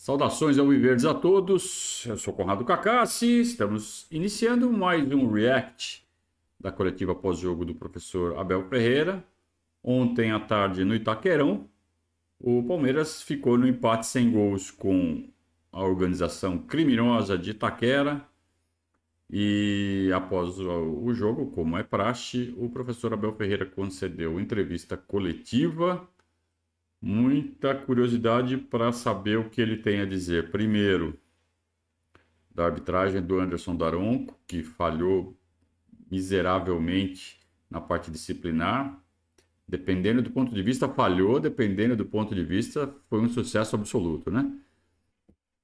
Saudações ao Viverdes a todos. Eu sou Conrado Cacassi. Estamos iniciando mais um react da coletiva pós-jogo do professor Abel Ferreira. Ontem à tarde no Itaquerão, o Palmeiras ficou no empate sem gols com a organização criminosa de Itaquera. E após o jogo, como é praxe, o professor Abel Ferreira concedeu entrevista coletiva muita curiosidade para saber o que ele tem a dizer. Primeiro, da arbitragem do Anderson Daronco, que falhou miseravelmente na parte disciplinar. Dependendo do ponto de vista, falhou, dependendo do ponto de vista, foi um sucesso absoluto, né?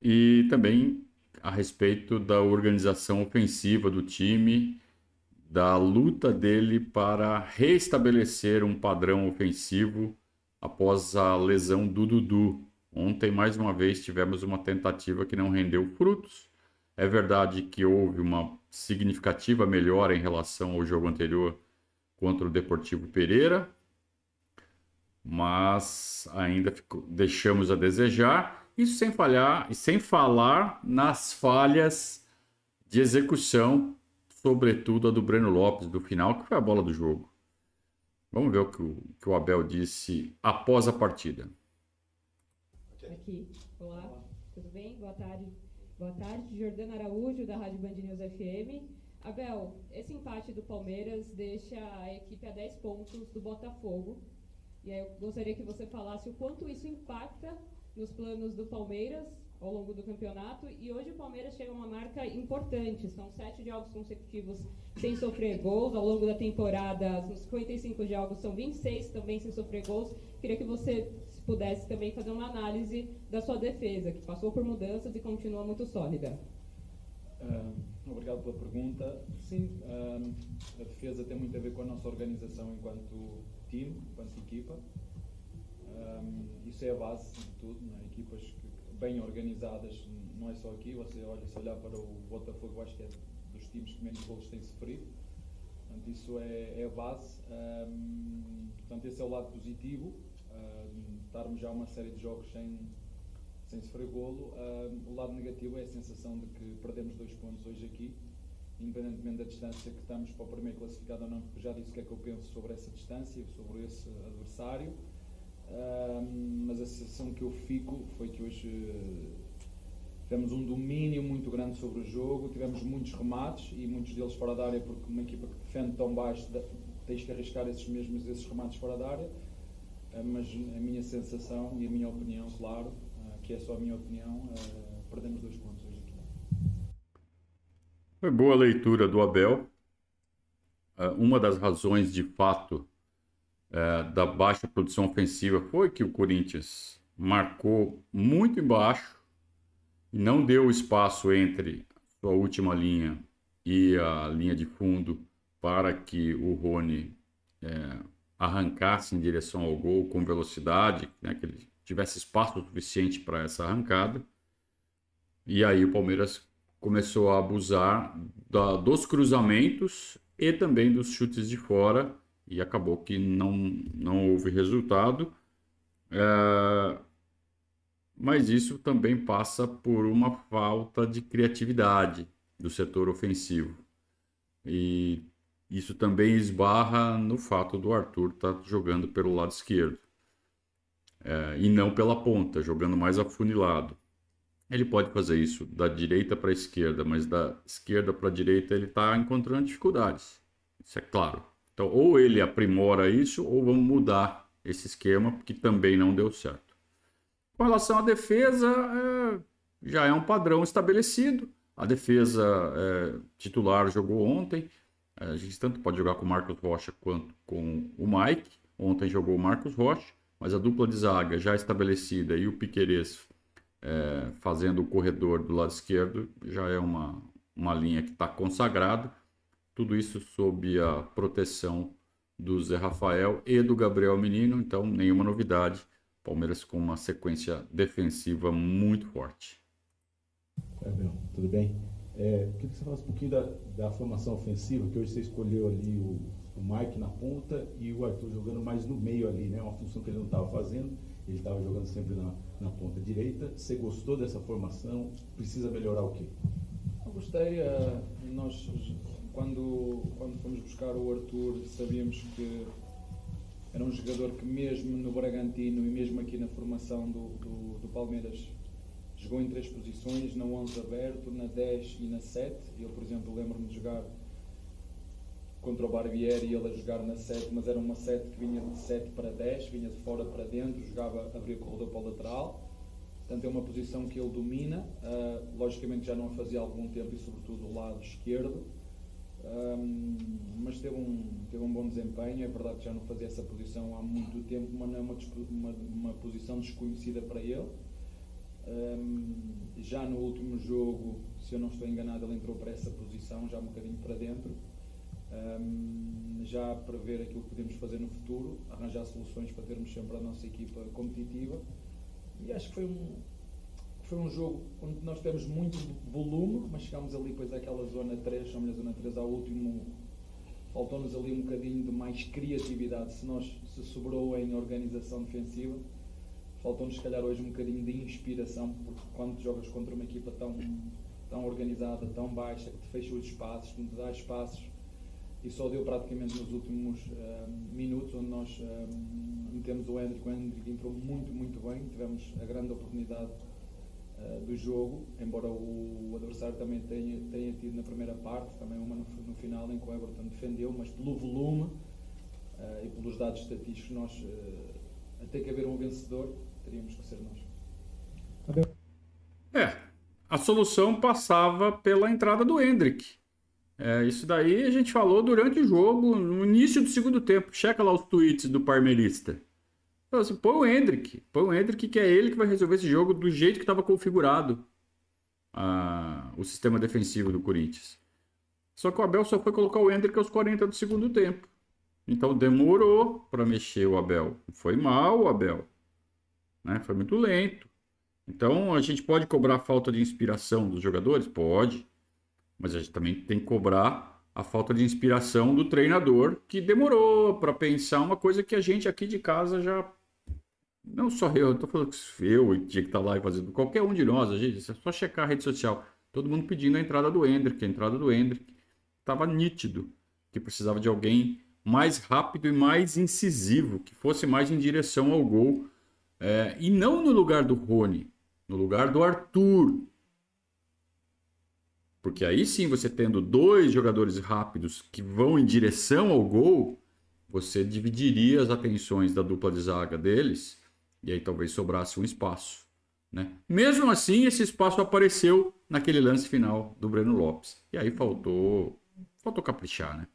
E também a respeito da organização ofensiva do time, da luta dele para restabelecer um padrão ofensivo após a lesão do Dudu. Ontem, mais uma vez, tivemos uma tentativa que não rendeu frutos. É verdade que houve uma significativa melhora em relação ao jogo anterior contra o Deportivo Pereira, mas ainda ficou, deixamos a desejar. Isso sem falhar e sem falar nas falhas de execução, sobretudo a do Breno Lopes do final, que foi a bola do jogo. Vamos ver o que o, que o Abel disse após a partida. Aqui. Olá, tudo bem? Boa tarde. Boa tarde, Jordana Araújo, da Rádio Band News FM. Abel, esse empate do Palmeiras deixa a equipe a 10 pontos do Botafogo. E aí eu gostaria que você falasse o quanto isso impacta nos planos do Palmeiras ao longo do campeonato. E hoje o Palmeiras chega a uma marca importante. São sete jogos consecutivos sem sofrer gols. Ao longo da temporada, nos 55 jogos, são 26 também sem sofrer gols. Queria que você pudesse também fazer uma análise da sua defesa, que passou por mudanças e continua muito sólida. Uh, obrigado pela pergunta. Sim, uh, a defesa tem muito a ver com a nossa organização enquanto time, enquanto equipa. Um, isso é a base de tudo, é? equipas que bem organizadas, não é só aqui, você olha, se olhar para o Botafogo, acho que é dos times que menos golos têm sofrido. Portanto, isso é, é a base. Um, portanto, esse é o lado positivo. Um, estarmos já uma série de jogos sem, sem sofrer golo. Um, o lado negativo é a sensação de que perdemos dois pontos hoje aqui, independentemente da distância que estamos para o primeiro classificado ou não, porque já disse o que é que eu penso sobre essa distância, sobre esse adversário mas a sensação que eu fico foi que hoje uh, tivemos um domínio muito grande sobre o jogo, tivemos muitos remates e muitos deles fora da área, porque uma equipa que defende tão baixo tens que arriscar esses mesmos esses remates fora da área. Uh, mas a minha sensação e a minha opinião, claro, uh, que é só a minha opinião, perdemos dois pontos hoje aqui. Foi boa leitura do Abel. uma das razões de fato é, da baixa produção ofensiva foi que o Corinthians marcou muito embaixo e não deu espaço entre sua última linha e a linha de fundo para que o Rony é, arrancasse em direção ao gol com velocidade, né, que ele tivesse espaço suficiente para essa arrancada. E aí o Palmeiras começou a abusar da, dos cruzamentos e também dos chutes de fora e acabou que não, não houve resultado. É, mas isso também passa por uma falta de criatividade do setor ofensivo. E isso também esbarra no fato do Arthur estar tá jogando pelo lado esquerdo. É, e não pela ponta, jogando mais afunilado. Ele pode fazer isso da direita para a esquerda, mas da esquerda para a direita ele está encontrando dificuldades. Isso é claro. Então, ou ele aprimora isso, ou vamos mudar esse esquema, porque também não deu certo. Com relação à defesa, é, já é um padrão estabelecido. A defesa é, titular jogou ontem. É, a gente tanto pode jogar com o Marcos Rocha quanto com o Mike. Ontem jogou o Marcos Rocha, mas a dupla de zaga já estabelecida e o Piqueires é, fazendo o corredor do lado esquerdo já é uma, uma linha que está consagrada. Tudo isso sob a proteção do Zé Rafael e do Gabriel Menino, então nenhuma novidade. Palmeiras com uma sequência defensiva muito forte. Gabriel, tudo bem? É, queria que você falasse um pouquinho da, da formação ofensiva, que hoje você escolheu ali o, o Mike na ponta e o Arthur jogando mais no meio ali, né? Uma função que ele não estava fazendo. ele estava jogando sempre na, na ponta direita. Você gostou dessa formação? Precisa melhorar o quê? Eu gostei. Uh, nós, quando, quando fomos buscar o Arthur, sabíamos que era um jogador que, mesmo no Bragantino e mesmo aqui na formação do, do, do Palmeiras, jogou em três posições: na 11 aberto, na 10 e na 7. Eu, por exemplo, lembro-me de jogar contra o Barbieri e ele a jogar na 7, mas era uma 7 que vinha de 7 para 10, vinha de fora para dentro, jogava, abria corredor para o lateral. Portanto, é uma posição que ele domina. Uh, logicamente já não a fazia há algum tempo e, sobretudo, do lado esquerdo. Um, mas teve um, teve um bom desempenho. É verdade que já não fazia essa posição há muito tempo, mas não é uma, uma, uma posição desconhecida para ele. Um, já no último jogo, se eu não estou enganado, ele entrou para essa posição, já um bocadinho para dentro um, já prever aquilo que podemos fazer no futuro, arranjar soluções para termos sempre a nossa equipa competitiva. E acho que foi um, foi um jogo onde nós tivemos muito volume, mas chegámos ali depois àquela zona 3, chamamos a zona 3 ao último, faltou-nos ali um bocadinho de mais criatividade, se nós se sobrou em organização defensiva, faltou-nos se calhar hoje um bocadinho de inspiração, porque quando jogas contra uma equipa tão, tão organizada, tão baixa, que te fecha os espaços, que te dá espaços, e só deu praticamente nos últimos uh, minutos, onde nós uh, metemos o Hendrick. O Hendrick entrou muito, muito bem. Tivemos a grande oportunidade uh, do jogo, embora o, adversário também tenha, tenha tido na primeira parte, também uma no, no final em que o Everton defendeu, mas pelo volume e pelos dados estatísticos, nós, até que haver um vencedor, teríamos que ser nós. É, a solução passava pela entrada do Hendrick é, isso daí a gente falou durante o jogo, no início do segundo tempo. Checa lá os tweets do Parmelista. Assim, põe o Hendrick. Põe o Hendrick, que é ele que vai resolver esse jogo do jeito que estava configurado a, o sistema defensivo do Corinthians. Só que o Abel só foi colocar o Hendrick aos 40 do segundo tempo. Então demorou para mexer o Abel. Foi mal o Abel. Né? Foi muito lento. Então a gente pode cobrar falta de inspiração dos jogadores? Pode. Mas a gente também tem que cobrar a falta de inspiração do treinador, que demorou para pensar uma coisa que a gente aqui de casa já. Não só eu, tô falando que eu tinha que estar tá lá e fazendo. Qualquer um de nós, a gente, é só checar a rede social. Todo mundo pedindo a entrada do Hendrick, a entrada do Hendrick. Estava nítido que precisava de alguém mais rápido e mais incisivo, que fosse mais em direção ao gol. É, e não no lugar do Rony, no lugar do Arthur, porque aí sim, você tendo dois jogadores rápidos que vão em direção ao gol, você dividiria as atenções da dupla de zaga deles e aí talvez sobrasse um espaço. Né? Mesmo assim, esse espaço apareceu naquele lance final do Breno Lopes. E aí faltou, faltou caprichar, né?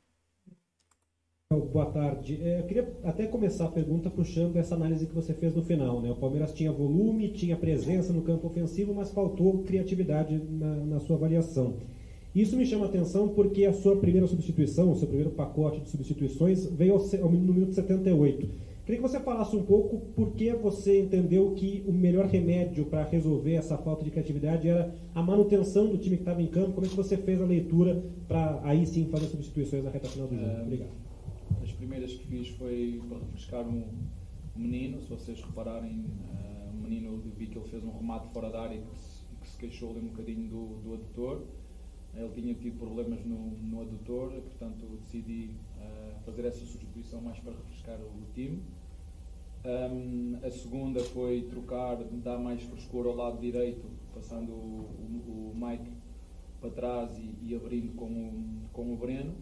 Boa tarde. É, eu queria até começar a pergunta puxando essa análise que você fez no final. Né? O Palmeiras tinha volume, tinha presença no campo ofensivo, mas faltou criatividade na, na sua avaliação. Isso me chama a atenção porque a sua primeira substituição, o seu primeiro pacote de substituições, veio ao, no minuto 78. Queria que você falasse um pouco por que você entendeu que o melhor remédio para resolver essa falta de criatividade era a manutenção do time que estava em campo. Como é que você fez a leitura para aí sim fazer substituições na reta final do jogo? É, Obrigado as primeiras que fiz foi para refrescar um menino, se vocês repararem, o menino vi que ele fez um remate fora da área que se, que se queixou ali um bocadinho do, do adutor. Ele tinha tido problemas no, no adutor, portanto decidi fazer essa substituição mais para refrescar o, time. Um, a segunda foi trocar, dar mais frescor ao lado direito, passando o, o, o Mike para trás e, e abrindo com o, com o Breno.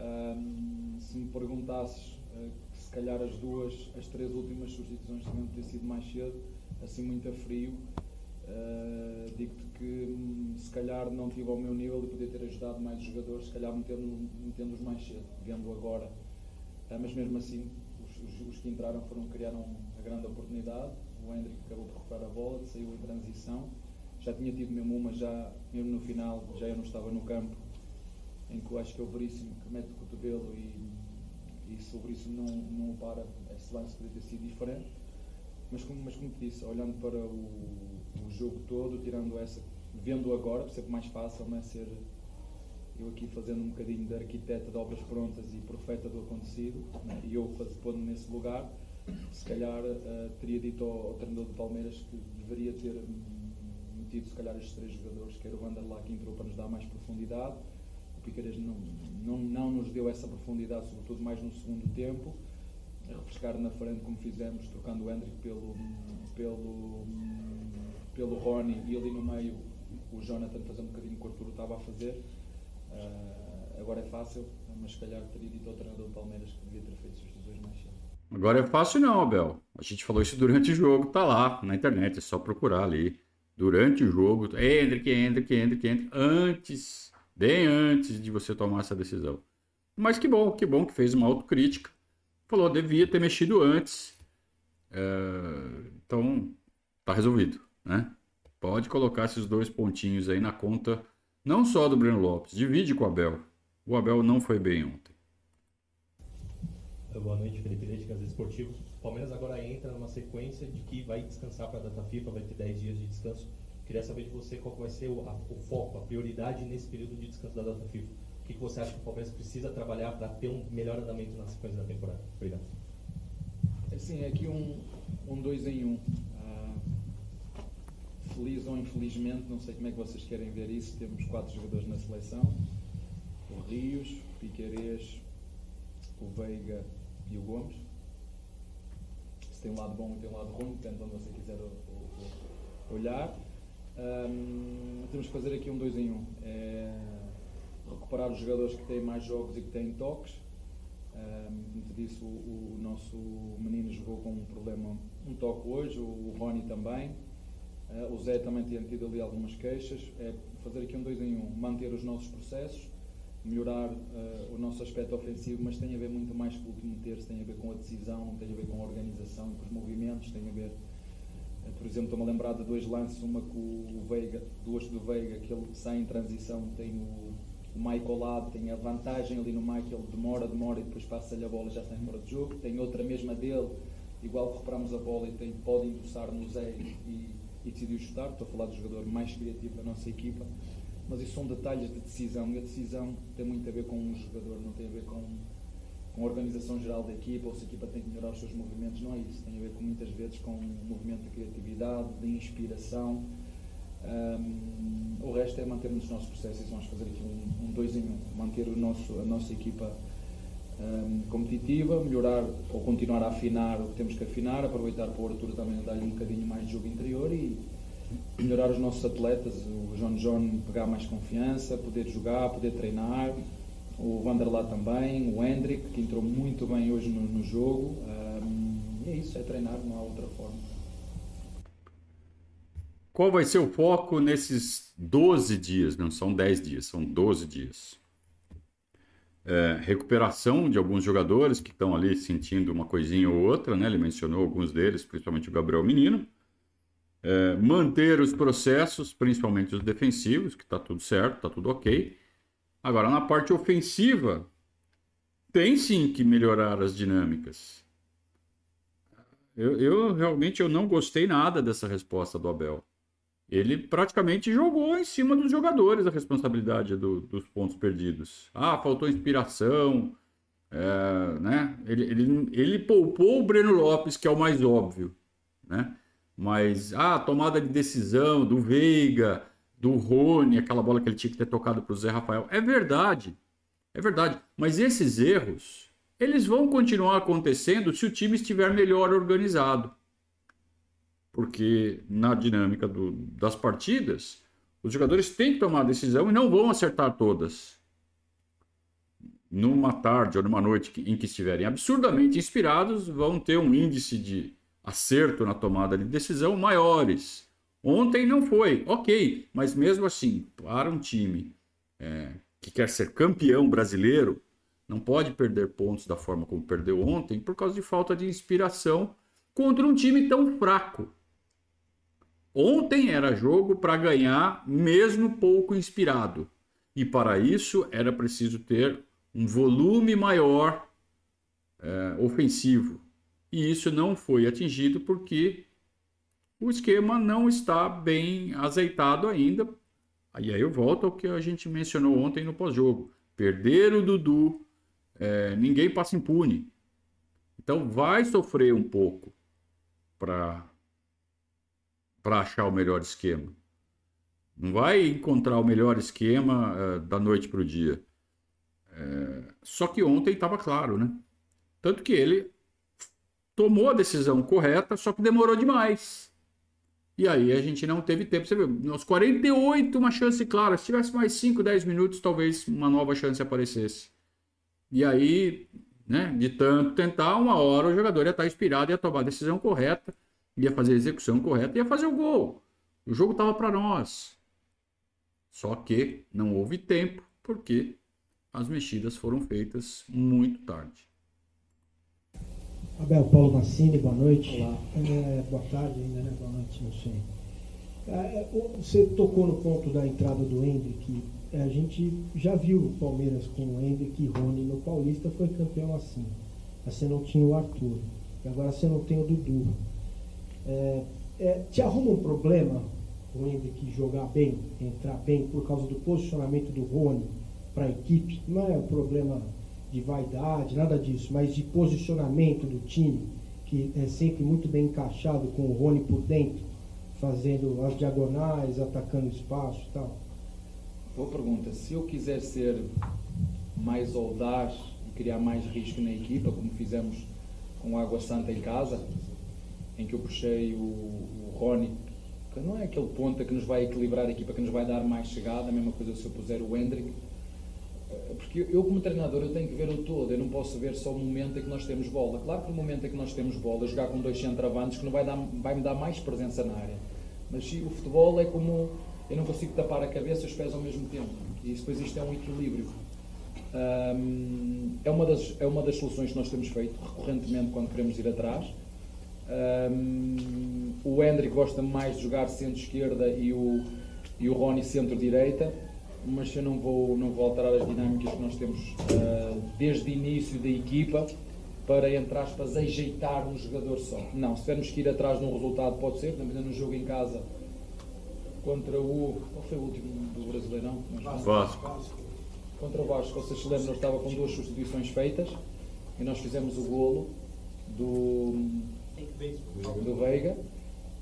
Um, se me perguntasses uh, se calhar as duas, as três últimas substituições tinham de ter sido mais cedo, assim muito a frio, uh, digo-te que um, se calhar não tive ao meu nível e podia ter ajudado mais os jogadores, se calhar metendo-os metendo mais cedo, vendo agora. Uh, mas mesmo assim, os, os, os, que entraram foram criaram a grande oportunidade. O Hendrick acabou por recuperar a bola, saiu em transição. Já tinha tido mesmo uma, já, mesmo no final, já eu não estava no campo em que eu acho que é o Veríssimo que mete o cotovelo e, e se o Veríssimo não, não para, esse lance poderia ter sido diferente. Mas como, mas como te disse, olhando para o, o jogo todo, tirando essa, vendo agora, por ser mais fácil, não é ser eu aqui fazendo um bocadinho de arquiteta de obras prontas e profeta do acontecido, né? e eu pondo-me nesse lugar, se calhar uh, teria dito ao, ao, treinador de Palmeiras que deveria ter metido se calhar estes três jogadores, que era o Vanderlá que entrou para nos dar mais profundidade. O Piqueires não, não, não nos deu essa profundidade, sobretudo mais no segundo tempo. Refrescar na frente como fizemos, trocando o Hendrick pelo, pelo, pelo Rony e ali no meio o Jonathan fazendo um bocadinho o que o Arturo estava a fazer. Uh, agora é fácil, mas se calhar teria dito ao treinador do Palmeiras que devia ter feito substituições mais cedo. Agora é fácil não, Abel. A gente falou isso durante o jogo, tá lá na internet, é só procurar ali. Durante o jogo, Hendrick, Hendrick, Hendrick, Hendrick, antes, bem antes de você tomar essa decisão. Mas que bom, que bom que fez uma autocrítica. Falou, devia ter mexido antes. É, então, tá resolvido, né? Pode colocar esses dois pontinhos aí na conta, não só do Breno Lopes, divide com o Abel. O Abel não foi bem ontem. Boa noite, Felipe Leite, Gazeta Esportivo. O Palmeiras agora entra numa sequência de que vai descansar para a data FIFA, vai ter 10 dias de descanso. Queria saber de você qual vai ser o, a, o foco, a prioridade nesse período de descanso da data FIFA. Que, você acha que o Palmeiras precisa trabalhar para ter um melhor andamento na sequência da temporada? Obrigado. Sim, é aqui um, um dois em um feliz ou infelizmente, não sei como é que vocês querem ver isso, temos quatro jogadores na seleção, o Rios, o Piquerez, o Veiga e o Gomes. Se tem um lado bom e tem um lado ruim, de onde você quiser olhar. Um, temos que fazer aqui um dois em um. É recuperar os jogadores que têm mais jogos e que têm toques. Te disse, o, o, nosso menino jogou com um problema, um toque hoje, o, o Rony também. Uh, o Zé também tinha tido ali algumas queixas. É fazer aqui um dois em um, manter os nossos processos, melhorar uh, o nosso aspecto ofensivo, mas tem a ver muito mais com o último terço, tem a ver com a decisão, tem a ver com a organização, com os movimentos, tem a ver, uh, por exemplo, estou-me a lembrar de dois lances, uma com o Veiga, duas do Veiga, que ele sai em transição, tem o, o ao lado, tem a vantagem ali no ele demora, demora e depois passa-lhe a bola e já está fora de jogo. Tem outra mesma dele, igual que recuperamos a bola e tem, pode endossar no Zé e e decidiu chutar. Estou a falar do jogador mais criativo da nossa equipa. Mas isso são detalhes de decisão e a decisão tem muito a ver com um jogador, não tem a ver com, com a organização geral da equipa ou se a equipa tem que melhorar os seus movimentos. Não é isso. Tem a ver com muitas vezes com um movimento de criatividade, de inspiração. Um, o resto é mantermos os nossos processos e vamos fazer aqui um, um dois em um, manter o nosso, a nossa equipa um, competitiva, melhorar ou continuar a afinar o que temos que afinar, aproveitar para o Arthur também dar-lhe um bocadinho mais de jogo interior e melhorar os nossos atletas, o João John pegar mais confiança, poder jogar, poder treinar, o Vanderlá também, o Hendrick, que entrou muito bem hoje no, no jogo. Um, é isso, é treinar, não há outra forma. Qual vai ser o foco nesses 12 dias? Não são 10 dias, são 12 dias é, recuperação de alguns jogadores que estão ali sentindo uma coisinha ou outra, né? Ele mencionou alguns deles, principalmente o Gabriel Menino. É, manter os processos, principalmente os defensivos, que está tudo certo, está tudo ok. Agora, na parte ofensiva, tem sim que melhorar as dinâmicas. Eu, eu realmente eu não gostei nada dessa resposta do Abel ele praticamente jogou em cima dos jogadores a responsabilidade do, dos pontos perdidos. Ah, faltou inspiração, é, né? Ele, ele, ele poupou o Breno Lopes, que é o mais óbvio, né? Mas, ah, tomada de decisão do Veiga, do Rony, aquela bola que ele tinha que ter tocado para o Zé Rafael. É verdade, é verdade. Mas esses erros, eles vão continuar acontecendo se o time estiver melhor organizado porque na dinâmica do, das partidas, os jogadores têm que tomar a decisão e não vão acertar todas. Numa tarde ou numa noite em que estiverem absurdamente inspirados, vão ter um índice de acerto na tomada de decisão maiores. Ontem não foi, ok, mas mesmo assim, para um time é, que quer ser campeão brasileiro, não pode perder pontos da forma como perdeu ontem por causa de falta de inspiração contra um time tão fraco. Ontem era jogo para ganhar, mesmo pouco inspirado. E para isso era preciso ter um volume maior é, ofensivo. E isso não foi atingido porque o esquema não está bem azeitado ainda. E aí eu volto ao que a gente mencionou ontem no pós-jogo. Perder o Dudu, é, ninguém passa impune. Então vai sofrer um pouco para para achar o melhor esquema. Não vai encontrar o melhor esquema uh, da noite para o dia. É, só que ontem estava claro, né? Tanto que ele tomou a decisão correta, só que demorou demais. E aí a gente não teve tempo. Você viu, nos 48, uma chance clara. Se tivesse mais 5, 10 minutos, talvez uma nova chance aparecesse. E aí, né, de tanto tentar, uma hora o jogador ia estar inspirado, ia tomar a decisão correta, ia fazer a execução correta, ia fazer o gol. O jogo estava para nós. Só que não houve tempo, porque as mexidas foram feitas muito tarde. Abel Paulo Massini, boa noite. Olá. É, boa tarde ainda, né? Boa noite, não sei. É, é você tocou no ponto da entrada do Hendrick. É, a gente já viu o Palmeiras com o Hendrick e Rony no Paulista, foi campeão assim. Você não tinha o Arthur. E agora você não tem o Dudu. É, é, te arruma um problema o Hendrick jogar bem, entrar bem, por causa do posicionamento do Rony para a equipe? Não é um problema de vaidade, nada disso, mas de posicionamento do time, que é sempre muito bem encaixado com o Rony por dentro, fazendo as diagonais, atacando espaço e tal. Boa pergunta. Se eu quiser ser mais audaz e criar mais risco na equipa, como fizemos com o Água Santa em casa, em que eu puxei o, o Rony, que não é aquele ponta que nos vai equilibrar a equipa, que nos vai dar mais chegada, a mesma coisa se eu puser o Hendrick, porque eu como treinador eu tenho que ver o todo, eu não posso ver só o momento em que nós temos bola. Claro que no momento em que nós temos bola, jogar com dois centroavantes que não vai, dar, vai me dar mais presença na área. Mas o futebol é como eu não consigo tapar a cabeça e os pés ao mesmo tempo. E depois isto é um equilíbrio. Um, é, uma das, é uma das soluções que nós temos feito recorrentemente quando queremos ir atrás. Um, o Hendrick gosta mais de jogar centro-esquerda e o, e o Rony centro-direita mas eu não vou, não vou alterar as dinâmicas que nós temos uh, desde o início da equipa para, entre aspas, ajeitar um jogador só. Não, se tivermos que ir atrás de um resultado, pode ser, estamos no jogo em casa contra o. Qual foi o último do Brasileirão? Vasco. Contra o Vasco, vocês se lembram, estava com duas substituições feitas e nós fizemos o golo do, do Veiga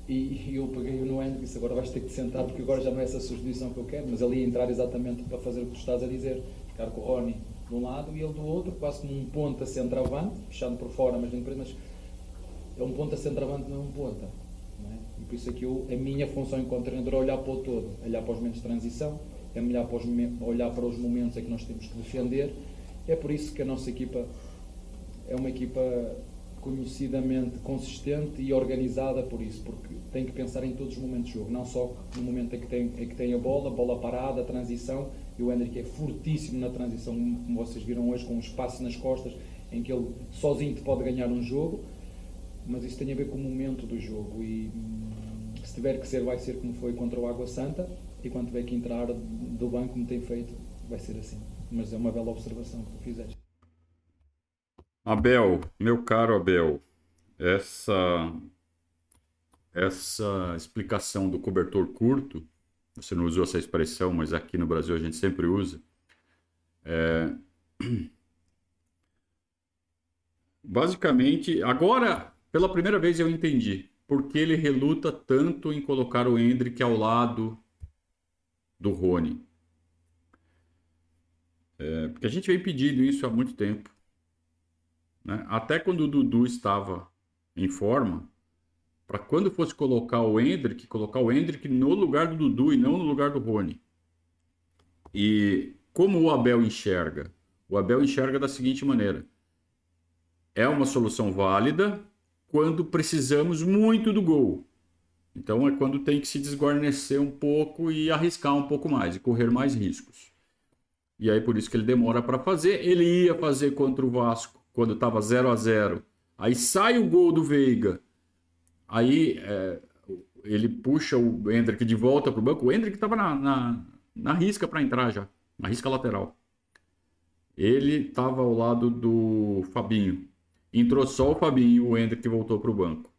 e, eu peguei-o no Andrew e disse: Agora vais ter que te sentar, porque agora já não é essa substituição que eu quero. Mas ia entrar exatamente para fazer o que tu estás a dizer: ficar com o Rony de um lado e ele do outro, quase como um ponta centroavante, fechando por fora, mas dentro mas é um ponta centroavante, não é um ponta. É? E por isso é que eu, a minha função enquanto treinador é olhar para o todo, olhar para os momentos de transição, é olhar para, os, olhar para os momentos em que nós temos que defender. É por isso que a nossa equipa é uma equipa conhecidamente consistente e organizada por isso, porque tem que pensar em todos os momentos de jogo, não só no momento em que tem, em que tem a bola, bola parada, transição, e o Hendrick é fortíssimo na transição, como vocês viram hoje, com um espaço nas costas, em que ele sozinho te pode ganhar um jogo, mas isso tem a ver com o momento do jogo, e se tiver que ser, vai ser como foi contra o Água Santa, e quando tiver que entrar do banco, como tem feito, vai ser assim. Mas é uma bela observação que tu fizeste. Abel, meu caro Abel, essa essa explicação do cobertor curto, você não usou essa expressão, mas aqui no Brasil a gente sempre usa. É... Basicamente, agora, pela primeira vez eu entendi por que ele reluta tanto em colocar o Hendrick ao lado do Rony. É, porque a gente vem pedindo isso há muito tempo. Né? Até quando o Dudu estava em forma, para quando fosse colocar o Hendrick, colocar o Hendrick no lugar do Dudu e não no lugar do Rony. E como o Abel enxerga? O Abel enxerga da seguinte maneira: é uma solução válida quando precisamos muito do gol. Então é quando tem que se desguarnecer um pouco e arriscar um pouco mais e correr mais riscos. E aí por isso que ele demora para fazer. Ele ia fazer contra o Vasco quando estava 0 a 0 Aí sai o gol do Veiga. Aí é, ele puxa o Hendrick de volta para o banco. O Hendrick estava na, na, na risca para entrar já, na risca lateral. Ele estava ao lado do Fabinho. Entrou só o Fabinho, o Hendrick voltou para o banco.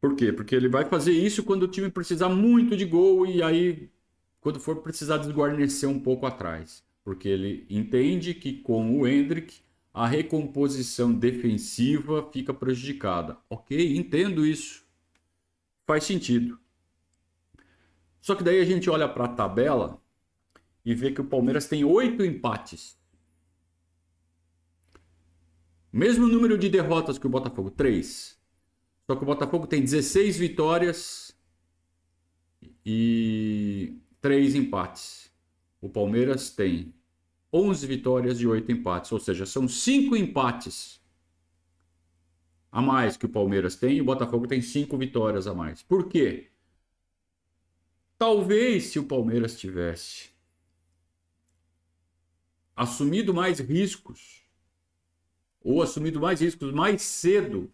Por quê? Porque ele vai fazer isso quando o time precisar muito de gol e aí, quando for precisar desguarnecer um pouco atrás. Porque ele entende que com o Hendrick a recomposição defensiva fica prejudicada. Ok, entendo isso. Faz sentido. Só que daí a gente olha para a tabela e vê que o Palmeiras tem oito empates. Mesmo número de derrotas que o Botafogo, três. Só que o Botafogo tem 16 vitórias e três empates. O Palmeiras tem 11 vitórias e 8 empates, ou seja, são 5 empates a mais que o Palmeiras tem e o Botafogo tem 5 vitórias a mais. Por quê? Talvez se o Palmeiras tivesse assumido mais riscos ou assumido mais riscos mais cedo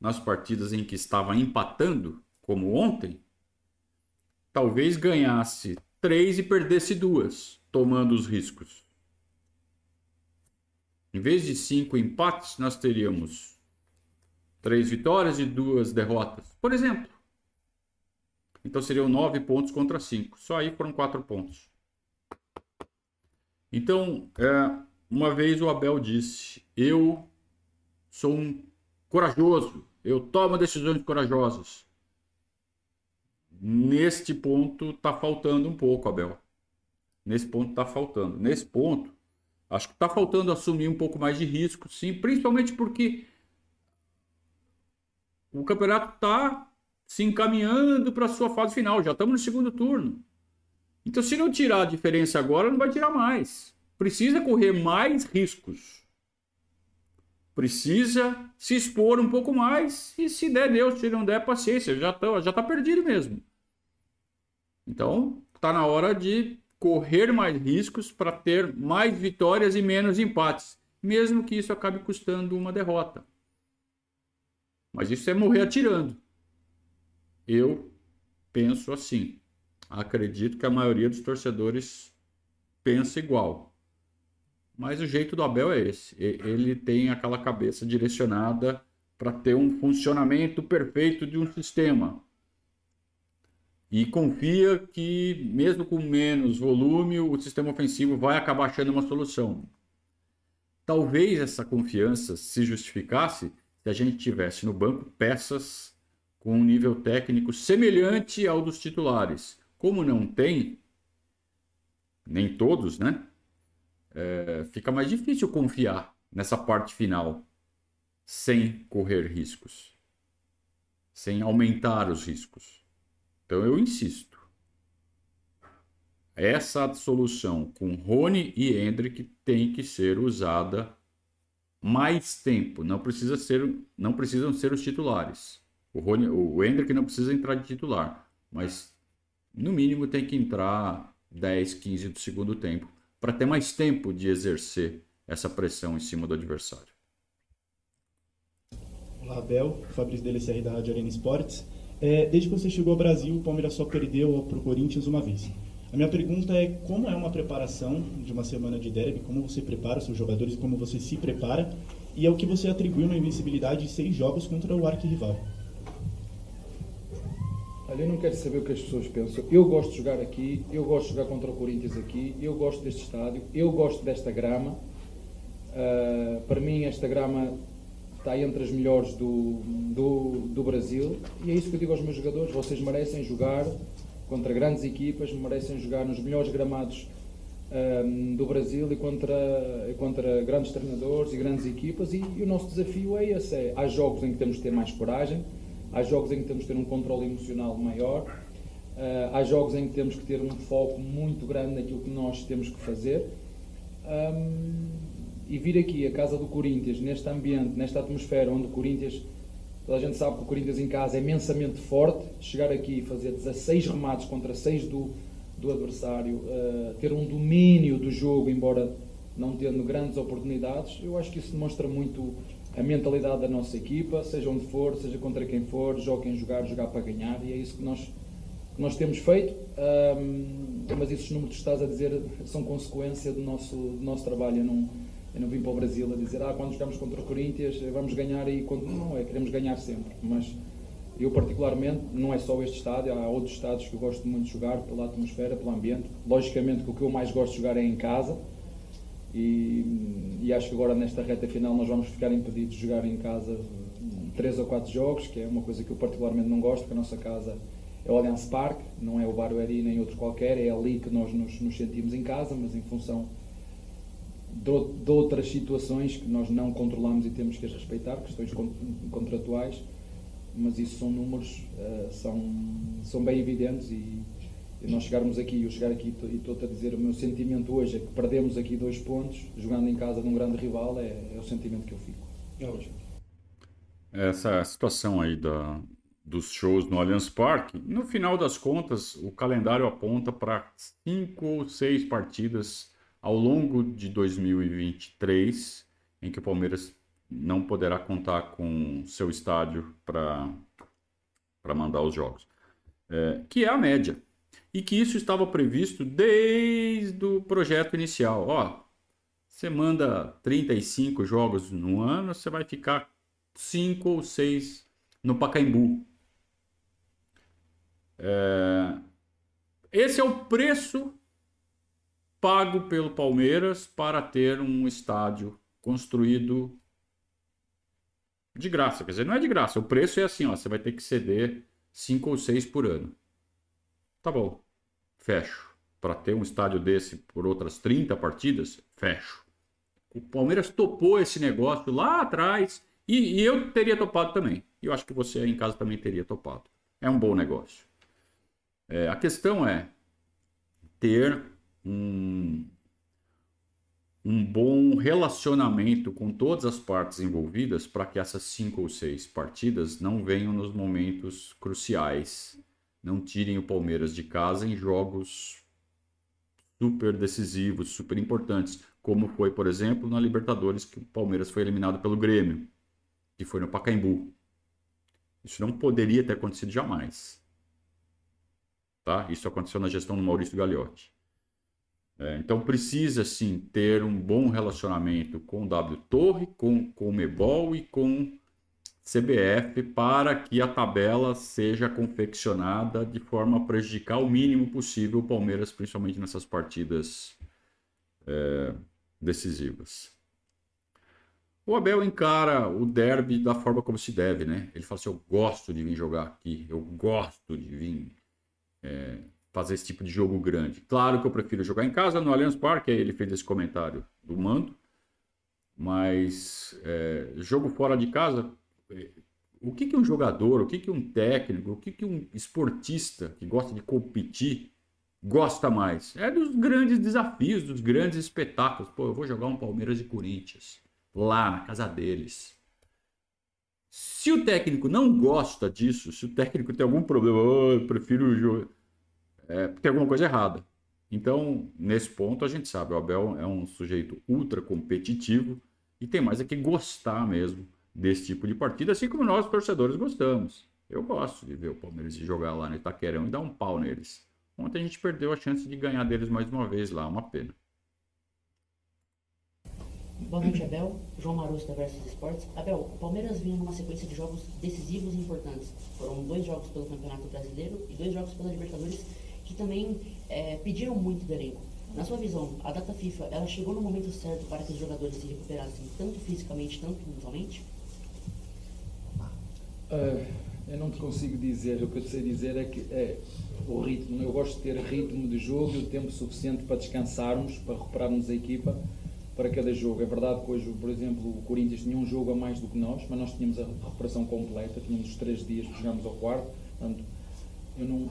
nas partidas em que estava empatando, como ontem, talvez ganhasse três e perdesse duas, tomando os riscos. Em vez de cinco empates, nós teríamos três vitórias e duas derrotas, por exemplo. Então seriam nove pontos contra cinco. Só aí foram quatro pontos. Então, é, uma vez o Abel disse: Eu sou um corajoso, eu tomo decisões corajosas. Neste ponto está faltando um pouco, Abel. Nesse ponto está faltando. Nesse ponto, acho que está faltando assumir um pouco mais de risco, sim, principalmente porque o campeonato está se encaminhando para a sua fase final. Já estamos no segundo turno. Então, se não tirar a diferença agora, não vai tirar mais. Precisa correr mais riscos. Precisa se expor um pouco mais. E se der, Deus. Se não der, paciência. Já está já tá perdido mesmo. Então, está na hora de correr mais riscos para ter mais vitórias e menos empates, mesmo que isso acabe custando uma derrota. Mas isso é morrer atirando. Eu penso assim. Acredito que a maioria dos torcedores pensa igual. Mas o jeito do Abel é esse. Ele tem aquela cabeça direcionada para ter um funcionamento perfeito de um sistema e confia que, mesmo com menos volume, o sistema ofensivo vai acabar achando uma solução. Talvez essa confiança se justificasse se a gente tivesse no banco peças com um nível técnico semelhante ao dos titulares. Como não tem, nem todos, né? É, fica mais difícil confiar nessa parte final sem correr riscos, sem aumentar os riscos. Então eu insisto. Essa solução com Rony e Hendrick tem que ser usada mais tempo. Não precisa ser, não precisam ser os titulares. O Rony, o Hendrick não precisa entrar de titular, mas no mínimo tem que entrar 10, 15 do segundo tempo para ter mais tempo de exercer essa pressão em cima do adversário. Olá, Abel. Fabrício Delicier da Rádio Arena Esportes. É, desde que você chegou ao Brasil, o Palmeiras só perdeu para o Corinthians uma vez. A minha pergunta é como é uma preparação de uma semana de derby, como você prepara os seus jogadores, como você se prepara, e é o que você atribui uma invencibilidade de seis jogos contra o arquirrival. Olha, eu não quero saber o que as pessoas pensam. Eu gosto de jogar aqui, eu gosto de jogar contra o Corinthians aqui, eu gosto deste estádio, eu gosto desta grama. Uh, para mim, esta grama está entre as melhores do, do, do Brasil e é isso que eu digo aos meus jogadores: vocês merecem jogar contra grandes equipas, merecem jogar nos melhores gramados um, do Brasil e contra, contra grandes treinadores e grandes equipas. E, e, o nosso desafio é esse: é, há jogos em que temos de ter mais coragem, há jogos em que temos de ter um controle emocional maior, uh, há jogos em que temos que ter um foco muito grande naquilo que nós temos que fazer. Um, e vir aqui a casa do Corinthians, neste ambiente, nesta atmosfera onde o Corinthians, toda a gente sabe que o Corinthians em casa é imensamente forte, chegar aqui e fazer 16 remates contra 6 do, do adversário, uh, ter um domínio do jogo, embora não tendo grandes oportunidades, eu acho que isso demonstra muito a mentalidade da nossa equipa, seja onde for, seja contra quem for, joguem jogar, jogar para ganhar, e é isso que nós, que nós temos feito. Um, mas esses números que estás a dizer são consequência do nosso, do nosso trabalho. Eu não, eu não vim para o Brasil a dizer, ah, quando jogamos contra o Corinthians vamos ganhar e quando... não, é, queremos ganhar sempre. Mas eu particularmente, não é só este estádio, há outros estádios que eu gosto muito de jogar pela atmosfera, pelo ambiente. Logicamente que o que eu mais gosto de jogar é em casa, E, e, acho que agora nesta reta final nós vamos ficar impedidos de jogar em casa três ou quatro jogos, que é uma coisa que eu particularmente não gosto, porque a nossa casa é o Allianz Parque, não é o Barueri nem outro qualquer, é ali que nós nos, nos sentimos em casa, mas em função de, de, outras situações que nós não controlamos e temos que as respeitar, questões contratuais, mas isso são números, uh, são, são bem evidentes e, e nós chegarmos aqui, eu chegar aqui e estou-te a dizer, o meu sentimento hoje é que perdemos aqui dois pontos, jogando em casa de um grande rival, é, é o sentimento que eu fico. Hoje. Essa situação aí da, dos shows no Allianz Parque, no final das contas, o calendário aponta para cinco ou seis partidas ao longo de 2023 em que o Palmeiras não poderá contar com seu estádio para mandar os jogos, é, que é a média. E que isso estava previsto desde o projeto inicial. Ó, você manda 35 jogos no ano, você vai ficar 5 ou 6 no Pacaembu. É... Esse é o preço pago pelo Palmeiras para ter um estádio construído de graça. Quer dizer, não é de graça. O preço é assim, ó, você vai ter que ceder 5 ou 6 por ano. Tá bom. Fecho. Para ter um estádio desse por outras 30 partidas, fecho. O Palmeiras topou esse negócio lá atrás e, e eu teria topado também. E eu acho que você em casa também teria topado. É um bom negócio. É, a questão é ter um, um bom relacionamento com todas as partes envolvidas para que essas cinco ou seis partidas não venham nos momentos cruciais, não tirem o Palmeiras de casa em jogos super decisivos, super importantes, como foi, por exemplo, na Libertadores, que o Palmeiras foi eliminado pelo Grêmio, que foi no Pacaembu. Isso não poderia ter acontecido jamais. Tá? Isso aconteceu na gestão do Maurício Gagliotti. É, então precisa sim ter um bom relacionamento com o W Torre, com, o Mebol e com CBF para que a tabela seja confeccionada de forma a prejudicar o mínimo possível o Palmeiras, principalmente nessas partidas é, decisivas. O Abel encara o derby da forma como se deve, né? Ele fala assim: eu gosto de vir jogar aqui, eu gosto de vir é, fazer esse tipo de jogo grande. Claro que eu prefiro jogar em casa no Allianz Parque, ele fez esse comentário do mando, mas é, jogo fora de casa, é, o que, que um jogador, o que, que um técnico, o que, que um esportista que gosta de competir gosta mais? É dos grandes desafios, dos grandes espetáculos. Pô, eu vou jogar um Palmeiras e Corinthians lá na casa deles. Se o técnico não gosta disso, se o técnico tem algum problema, oh, eu prefiro jogar, é, tem alguma coisa errada. Então, nesse ponto, a gente sabe, o Abel é um sujeito ultra competitivo e tem mais é que gostar mesmo desse tipo de partida, assim como nós, torcedores, gostamos. Eu gosto de ver o Palmeiras jogar lá no Itaquerão e dar um pau neles. Ontem a gente perdeu a chance de ganhar deles mais uma vez lá, uma pena. Boa noite, Abel. João Marusso da Versus Esportes. Abel, o Palmeiras vinha numa sequência de jogos decisivos e importantes. Foram dois jogos pelo Campeonato Brasileiro e dois jogos pela Libertadores que também é, pediram muito do elenco. Na sua visão, a data FIFA ela chegou no momento certo para que os jogadores se recuperassem tanto fisicamente, tanto mentalmente? Uh, eu não te consigo dizer. O que eu sei dizer é que é o ritmo. Eu gosto de ter ritmo de jogo e o tempo suficiente para descansarmos, para recuperarmos a equipa para cada jogo. É verdade que hoje, por exemplo, o Corinthians tinha um jogo a mais do que nós, mas nós tínhamos a recuperação completa, tínhamos os três dias que jogámos ao quarto. Portanto, eu não,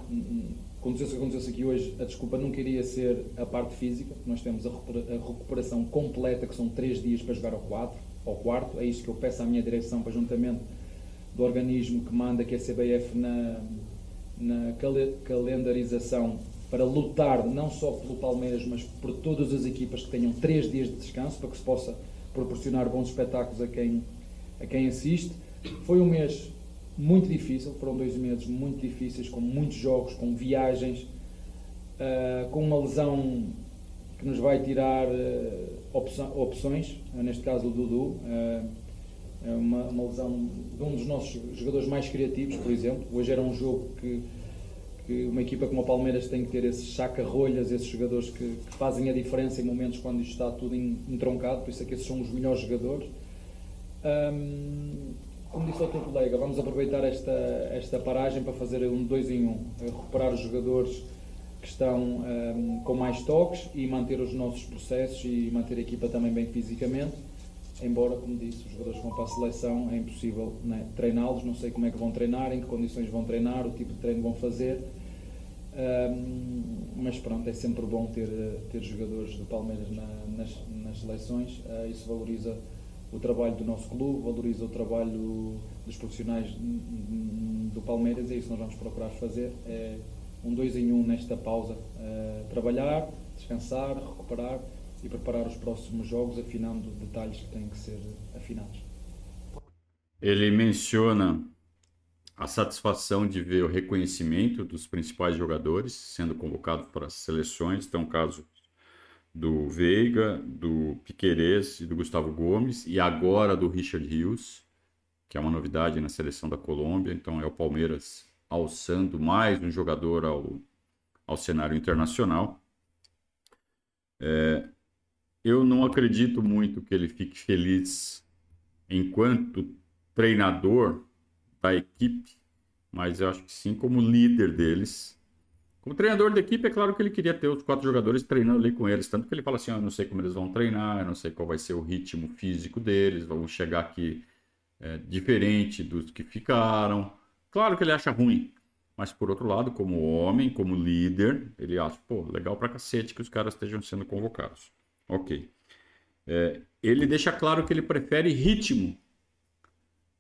acontecesse o que acontecesse aqui hoje, a desculpa não queria ser a parte física, nós temos a recuperação completa, que são três dias para jogar ao, quadro, ao quarto, é isto que eu peço à minha direção para juntamente do organismo que manda, que é a CBF, na, na calendarização para lutar não só pelo Palmeiras, mas por todas as equipas que tenham três dias de descanso, para que se possa proporcionar bons espetáculos a quem, a quem assiste. Foi um mês muito difícil, foram dois meses muito difíceis, com muitos jogos, com viagens, uh, com uma lesão que nos vai tirar uh, opções, uh, neste caso o Dudu. é uma, uma, lesão de um dos nossos jogadores mais criativos, por exemplo. Hoje era um jogo que que uma equipa como a Palmeiras tem que ter esses saca-rolhas, esses jogadores que, que, fazem a diferença em momentos quando isto está tudo entroncado, por isso é que esses são os melhores jogadores. Um, como disse o teu colega, vamos aproveitar esta, esta paragem para fazer um dois em um, recuperar os jogadores que estão um, com mais toques e manter os nossos processos e manter a equipa também bem fisicamente. Embora, como disse, os jogadores vão para a seleção é impossível né, treiná-los, não sei como é que vão treinar, em que condições vão treinar, o tipo de treino vão fazer. Um, mas pronto, é sempre bom ter, ter jogadores do Palmeiras na, nas, nas seleções, uh, isso valoriza o trabalho do nosso clube, valoriza o trabalho dos profissionais do Palmeiras é isso que nós vamos procurar fazer. É um dois em um nesta pausa. Uh, trabalhar, descansar, recuperar e preparar os próximos jogos, afinando detalhes que têm que ser afinados. Ele menciona a satisfação de ver o reconhecimento dos principais jogadores sendo convocados para as seleções. Então, caso do Veiga, do Piquerez e do Gustavo Gomes, e agora do Richard Rios, que é uma novidade na seleção da Colômbia. Então, é o Palmeiras alçando mais um jogador ao, ao cenário internacional. É, eu não acredito muito que ele fique feliz enquanto treinador da equipe, mas eu acho que sim como líder deles. Como treinador da equipe, é claro que ele queria ter os quatro jogadores treinando ali com eles, tanto que ele fala assim: ah, eu não sei como eles vão treinar, eu não sei qual vai ser o ritmo físico deles, vão chegar aqui é, diferente dos que ficaram. Claro que ele acha ruim, mas por outro lado, como homem, como líder, ele acha, pô, legal pra cacete que os caras estejam sendo convocados. Ok. É, ele deixa claro que ele prefere ritmo.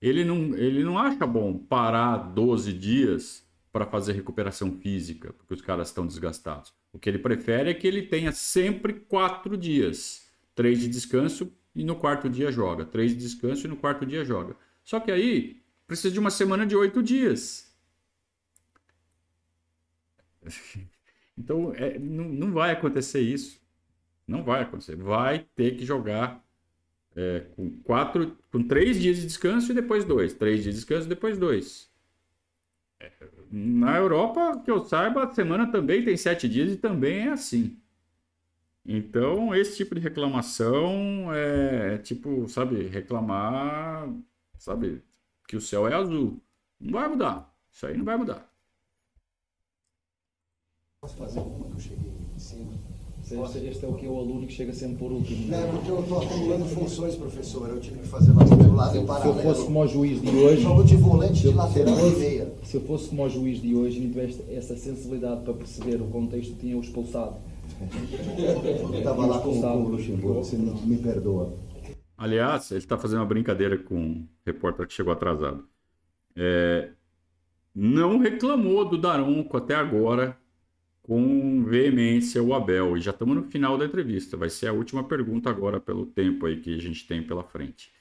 Ele não, ele não acha bom parar 12 dias para fazer recuperação física, porque os caras estão desgastados. O que ele prefere é que ele tenha sempre quatro dias. Três de descanso e no quarto dia joga. Três de descanso e no quarto dia joga. Só que aí precisa de uma semana de oito dias. Então é, não, não vai acontecer isso. Não vai acontecer. Vai ter que jogar é, com quatro, com três dias de descanso e depois dois. Três dias de descanso e depois dois. É, na Europa, que eu saiba, a semana também tem sete dias e também é assim. Então, esse tipo de reclamação é tipo, sabe, reclamar, sabe, que o céu é azul. Não vai mudar. Isso aí não vai mudar. Posso fazer que eu cheguei cima? Este, este é o que é o aluno que chega sempre por último. Não, porque eu estou acumulando funções, professor. Eu tive que fazer lá do lado em paralelo. Se eu fosse como o juiz de hoje. Jogo de volante de lateral e meia. Se eu fosse como o juiz de hoje e não tivesse essa sensibilidade para perceber o contexto, tinha-o expulsado. Eu estava lá com, com o Luxemburgo, você não me perdoa. Aliás, ele está fazendo uma brincadeira com um repórter que chegou atrasado. É, não reclamou do Daronco até agora com veemência o Abel. E já estamos no final da entrevista. Vai ser a última pergunta agora, pelo tempo aí que a gente tem pela frente.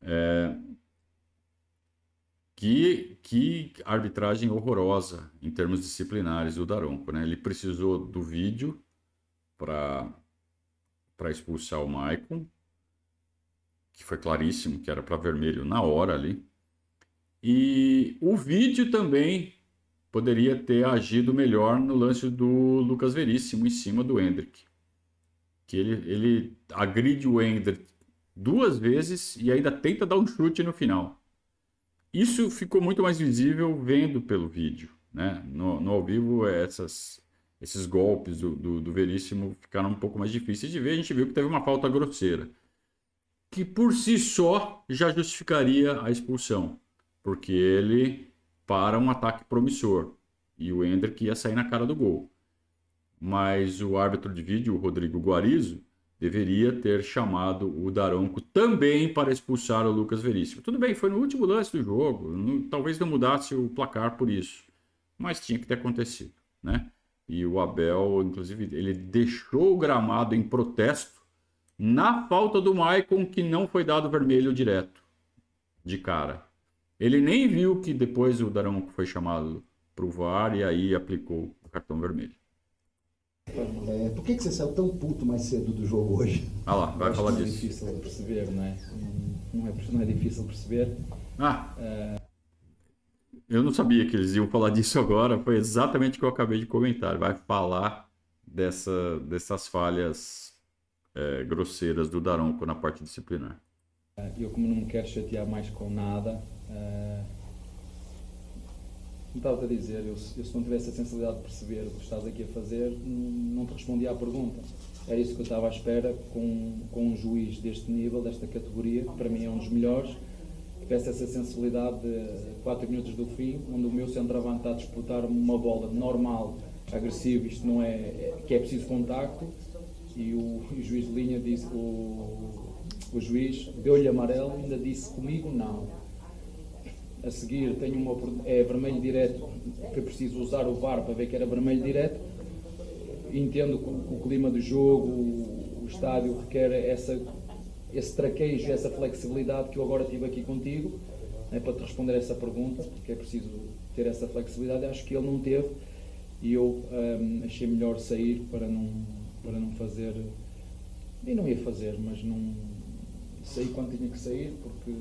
É... Que, que arbitragem horrorosa em termos disciplinares do Daronco. Né? Ele precisou do vídeo para expulsar o Maicon, que foi claríssimo que era para vermelho na hora ali. E o vídeo também poderia ter agido melhor no lance do Lucas Veríssimo em cima do Hendrick. Que ele, ele agride o Hendrick duas vezes e ainda tenta dar um chute no final. Isso ficou muito mais visível vendo pelo vídeo. Né? No, no ao vivo, essas, esses golpes do, do, do, Veríssimo ficaram um pouco mais difíceis de ver. A gente viu que teve uma falta grosseira, que por si só já justificaria a expulsão, porque ele para um ataque promissor. E o Hendrick ia sair na cara do gol. Mas o árbitro de vídeo, o Rodrigo Guarizo, deveria ter chamado o Daronco também para expulsar o Lucas Veríssimo. Tudo bem, foi no último lance do jogo, talvez não mudasse o placar por isso, mas tinha que ter acontecido, né? E o Abel, inclusive, ele deixou o gramado em protesto na falta do Maicon que não foi dado vermelho direto, de cara. Ele nem viu que depois o Daronco foi chamado para o VAR e aí aplicou o cartão vermelho. É, por que, que você saiu tão puto mais cedo do jogo hoje? Ah lá, vai falar não disso. É difícil perceber, não é? Não é, não é difícil perceber. Ah! É... eu não sabia que eles iam falar disso agora, foi exatamente o que eu acabei de comentar. Vai falar dessa, dessas falhas é, grosseiras do Daronco na parte disciplinar. Eu, como não me quero chatear mais com nada, uh, como estava a dizer, eu, eu, se não tivesse a sensibilidade de perceber o que estás aqui a fazer, não, te respondia à pergunta. Era isso que eu estava à espera com, com um juiz deste nível, desta categoria, que para mim é um dos melhores, que tivesse essa sensibilidade de 4 minutos do fim, onde o meu centroavante está a disputar uma bola normal, agressivo, isto não é, é que é preciso contacto, e o, o juiz de linha disse, o, o juiz deu-lhe amarelo ainda disse comigo não. A seguir tenho uma é vermelho direto, que preciso usar o VAR para ver que era vermelho direto. Entendo que o clima do jogo, o, estádio requer essa, esse traquejo, essa flexibilidade que eu agora tive aqui contigo, é para te responder essa pergunta, porque é preciso ter essa flexibilidade. Acho que ele não teve e eu hum, achei melhor sair para não, para não fazer. E não ia fazer, mas não, saí quando tinha que sair, porque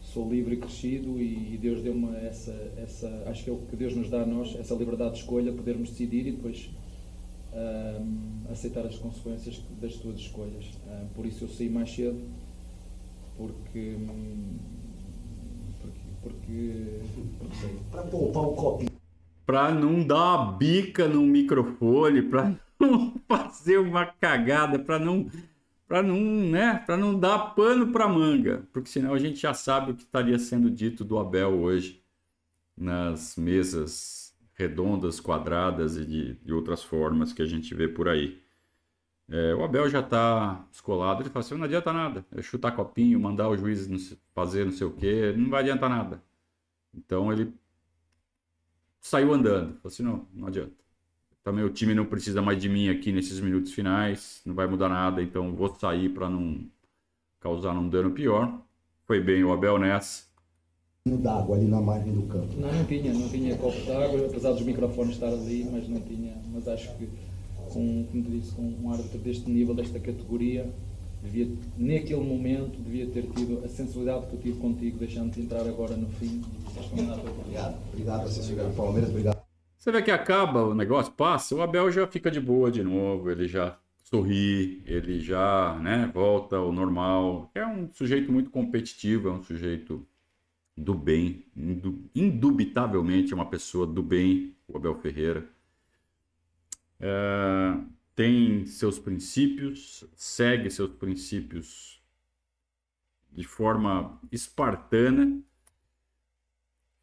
sou livre e crescido e Deus deu-me essa, essa, acho que é o que Deus nos dá a nós, essa liberdade de escolha, podermos decidir e depois um, aceitar as consequências das tuas escolhas. Um, por isso eu saí mais cedo, porque. porque. porque, porque sei. Para poupar um copinho. Para não dar a bica no microfone, para não fazer uma cagada, para não para não, né, para não dar pano para manga, porque senão a gente já sabe o que estaria sendo dito do Abel hoje nas mesas redondas, quadradas e de, de outras formas que a gente vê por aí. É, o Abel já está escolado, ele fala assim, não adianta nada, é chutar copinho, mandar o juiz fazer não sei o que, não vai adiantar nada. Então ele saiu andando, falou assim, não, não adianta. Também o time não precisa mais de mim aqui nesses minutos finais, não vai mudar nada, então vou sair para não causar um dano pior. Foi bem o Abel nessa. d'água ali na margem do campo. Não, não tinha, não tinha copo d'água, apesar dos microfones estar ali, mas não tinha. Mas acho que, com, como te disse, com um árbitro deste nível, desta categoria, devia, naquele momento, devia ter tido a sensibilidade que eu tive contigo, deixando-te entrar agora no fim. Obrigado, obrigado a vocês chegaram Palmeiras, obrigado. Você vê que acaba o negócio, passa, o Abel já fica de boa de novo, ele já sorri, ele já né, volta ao normal. É um sujeito muito competitivo, é um sujeito do bem, indubitavelmente é uma pessoa do bem, o Abel Ferreira. É, tem seus princípios, segue seus princípios de forma espartana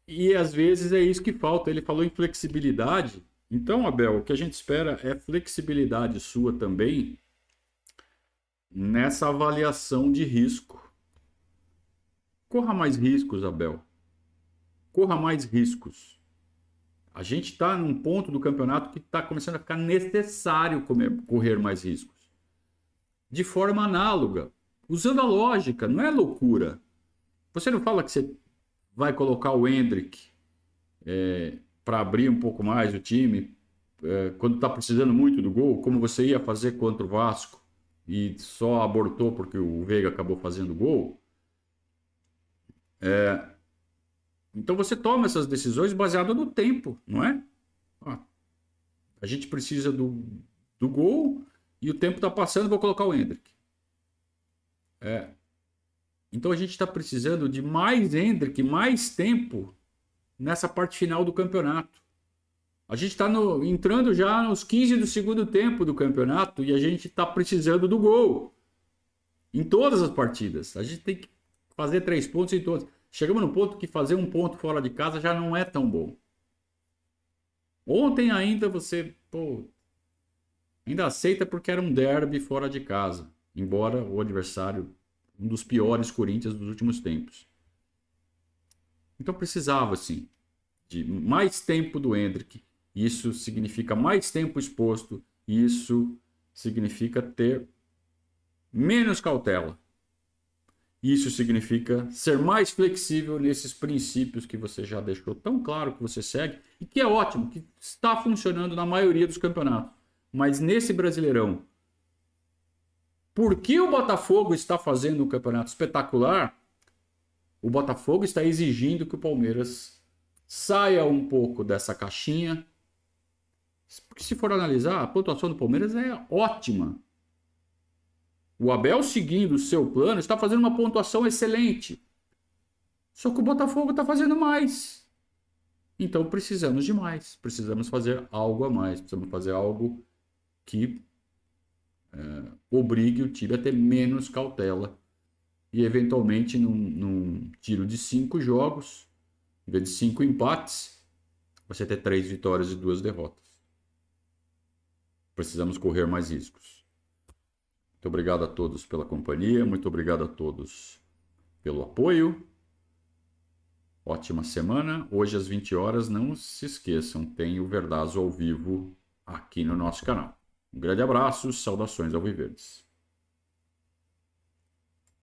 e às vezes é isso que falta. Ele falou em flexibilidade. Então, Abel, o que a gente espera é flexibilidade sua também nessa avaliação de risco. Corra mais riscos, Abel. Corra mais riscos. A gente está num ponto do campeonato que está começando a ficar necessário correr mais riscos. De forma análoga, usando a lógica, não é loucura. Você não fala que você vai colocar o Hendrick é, para abrir um pouco mais o time, é, quando está precisando muito do gol, como você ia fazer contra o Vasco e só abortou porque o Veiga acabou fazendo gol. É, então você toma essas decisões baseadas no tempo, não é? Ah, a gente precisa do, do gol e o tempo está passando, vou colocar o Hendrick. É, então a gente está precisando de mais Hendrick, mais tempo nessa parte final do campeonato. A gente está entrando já nos 15 do segundo tempo do campeonato e a gente está precisando do gol. Em todas as partidas. A gente tem que fazer três pontos em todas. Chegamos no ponto que fazer um ponto fora de casa já não é tão bom. Ontem ainda você pô, ainda aceita porque era um derby fora de casa. Embora o adversário um dos piores Corinthians dos últimos tempos. Então precisava, sim, de mais tempo do Hendrick. Isso significa mais tempo exposto. Isso significa ter menos cautela. Isso significa ser mais flexível nesses princípios que você já deixou tão claro que você segue e que é ótimo, que está funcionando na maioria dos campeonatos. Mas nesse Brasileirão, por que o Botafogo está fazendo um campeonato espetacular? O Botafogo está exigindo que o Palmeiras saia um pouco dessa caixinha. Porque se for analisar, a pontuação do Palmeiras é ótima. O Abel, seguindo o seu plano, está fazendo uma pontuação excelente. Só que o Botafogo está fazendo mais. Então precisamos de mais. Precisamos fazer algo a mais. Precisamos fazer algo que é, obrigue o time a ter menos cautela. E eventualmente, num, num tiro de cinco jogos, em vez de cinco empates, você ter três vitórias e duas derrotas. Precisamos correr mais riscos. Muito obrigado a todos pela companhia, muito obrigado a todos pelo apoio. Ótima semana. Hoje às 20 horas, não se esqueçam, tem o Verdazo ao vivo aqui no nosso canal. Um grande abraço, saudações ao Viverdes.